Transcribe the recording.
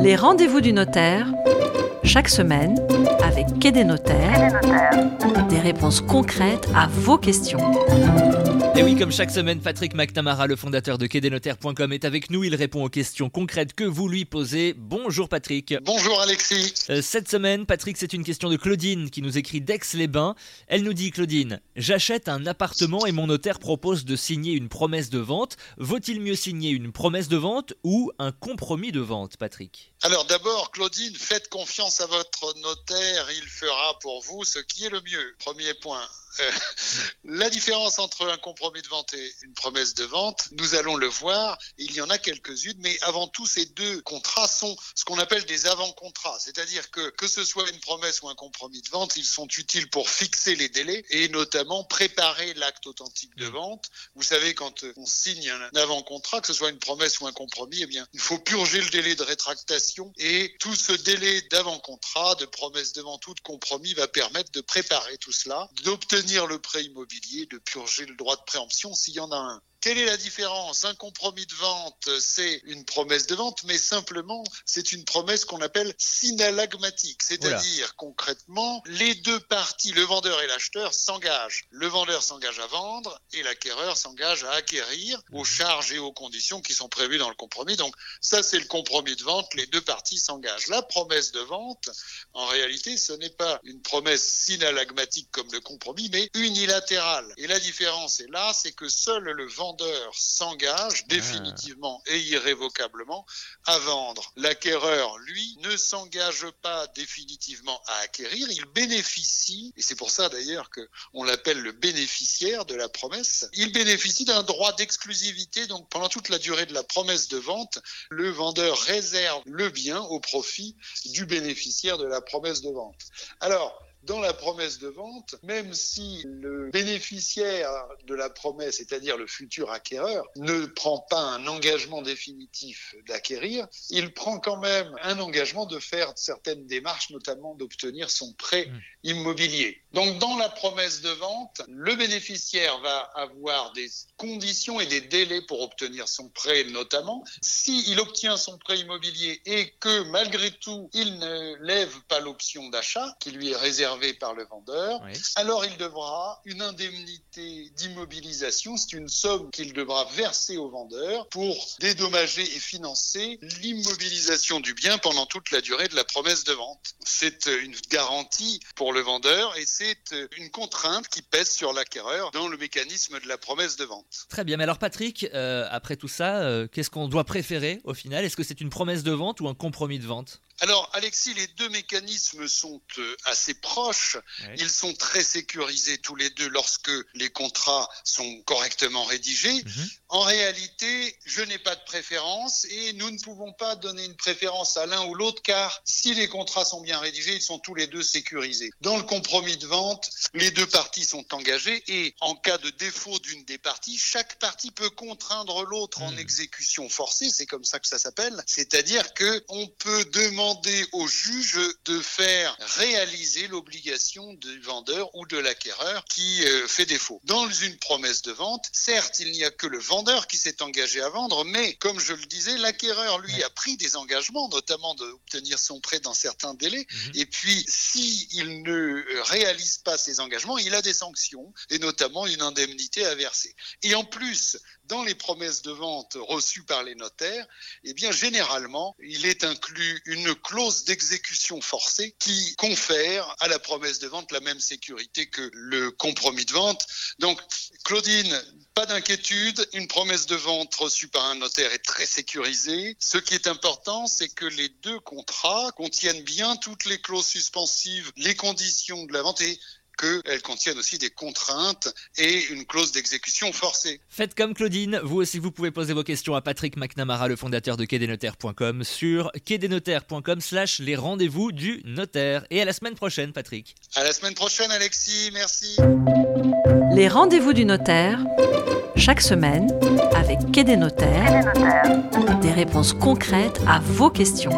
Les rendez-vous du notaire, chaque semaine, avec Quai des notaires, des réponses concrètes à vos questions. Et oui, comme chaque semaine, Patrick McNamara, le fondateur de quai-des-notaires.com, est avec nous. Il répond aux questions concrètes que vous lui posez. Bonjour Patrick. Bonjour Alexis. Euh, cette semaine, Patrick, c'est une question de Claudine qui nous écrit d'Aix-les-Bains. Elle nous dit, Claudine, j'achète un appartement et mon notaire propose de signer une promesse de vente. Vaut-il mieux signer une promesse de vente ou un compromis de vente, Patrick? Alors d'abord, Claudine, faites confiance à votre notaire. Il fera pour vous ce qui est le mieux. Premier point. Euh, la différence entre un compromis de vente et une promesse de vente, nous allons le voir. Il y en a quelques-unes, mais avant tout, ces deux contrats sont ce qu'on appelle des avant-contrats. C'est-à-dire que que ce soit une promesse ou un compromis de vente, ils sont utiles pour fixer les délais et notamment préparer l'acte authentique de vente. Vous savez, quand on signe un avant-contrat, que ce soit une promesse ou un compromis, eh bien, il faut purger le délai de rétractation et tout ce délai d'avant-contrat, de promesse de vente ou de compromis va permettre de préparer tout cela, d'obtenir le prêt immobilier, de purger le droit de préemption s'il y en a un. Quelle est la différence? Un compromis de vente, c'est une promesse de vente, mais simplement, c'est une promesse qu'on appelle synalagmatique, c'est-à-dire concrètement, les deux parties, le vendeur et l'acheteur, s'engagent. Le vendeur s'engage à vendre et l'acquéreur s'engage à acquérir aux mhm. charges et aux conditions qui sont prévues dans le compromis. Donc ça, c'est le compromis de vente, les deux parties s'engagent. La promesse de vente, en réalité, ce n'est pas une promesse synalagmatique comme le compromis, mais unilatérale. Et la différence est là, c'est que seul le vendeur s'engage ah. définitivement et irrévocablement à vendre. L'acquéreur, lui, ne s'engage pas définitivement à acquérir, il bénéficie, et c'est pour ça d'ailleurs qu'on l'appelle le bénéficiaire de la promesse, il bénéficie d'un droit d'exclusivité, donc pendant toute la durée de la promesse de vente, le vendeur réserve le bien au profit du bénéficiaire de la promesse de vente. Alors, dans la promesse de vente, même si le bénéficiaire de la promesse, c'est-à-dire le futur acquéreur, ne prend pas un engagement définitif d'acquérir, il prend quand même un engagement de faire certaines démarches, notamment d'obtenir son prêt mmh. immobilier. Donc dans la promesse de vente, le bénéficiaire va avoir des conditions et des délais pour obtenir son prêt notamment. S'il obtient son prêt immobilier et que malgré tout, il ne lève pas l'option d'achat qui lui est réservée par le vendeur, alors il devra une indemnité d'immobilisation. C'est une somme qu'il devra verser au vendeur pour dédommager et financer l'immobilisation du bien pendant toute la durée de la promesse de vente. C'est une garantie pour le vendeur et c'est une contrainte qui pèse sur l'acquéreur dans le mécanisme de la promesse de vente. Très bien, mais alors Patrick, euh, après tout ça, euh, qu'est-ce qu'on doit préférer au final? Est-ce que c'est une promesse de vente ou un compromis de vente? Alors, Alexis, les deux mécanismes sont euh, assez proches. Ils sont très sécurisés tous les deux lorsque les contrats sont correctement rédigés. Mhm. En réalité, je n'ai pas de préférence et nous ne pouvons pas donner une préférence à l'un ou l'autre car si les contrats sont bien rédigés, ils sont tous les deux sécurisés. Dans le compromis de vente, les deux parties sont engagées et en cas de défaut d'une des parties, chaque partie peut contraindre l'autre en mhm. exécution forcée, c'est comme ça que ça s'appelle. C'est-à-dire que on peut demander au juge de faire réaliser l'obligation du vendeur ou de l'acquéreur qui euh, fait défaut. Dans une promesse de vente, certes, il n'y a que le vendeur qui s'est engagé à vendre, mais comme je le disais, l'acquéreur, lui, a pris des engagements, notamment d'obtenir son prêt dans certains délais. Mhm. Et puis, s'il ne euh, pas ses engagements, il a des sanctions, et notamment une indemnité à verser. Et en plus, dans les promesses de vente reçues par les notaires, eh bien, généralement, il est inclus une clause d'exécution forcée qui confère à la promesse de vente la même sécurité que le compromis de vente. Donc, Claudine, pas d'inquiétude, une promesse de vente reçue par un notaire est très sécurisée. Ce qui est important, c'est que les deux contrats contiennent bien toutes les clauses suspensives, les conditions de la vente et qu'elles contiennent aussi des contraintes et une clause d'exécution forcée. Faites comme Claudine, vous aussi vous pouvez poser vos questions à Patrick McNamara, le fondateur de quai-des-notaires.com sur quai-des-notaires.com slash les rendez-vous du notaire. Et à la semaine prochaine Patrick. À la semaine prochaine Alexis, merci. Les rendez-vous du notaire, chaque semaine avec Quai des notaires, des réponses concrètes à vos questions.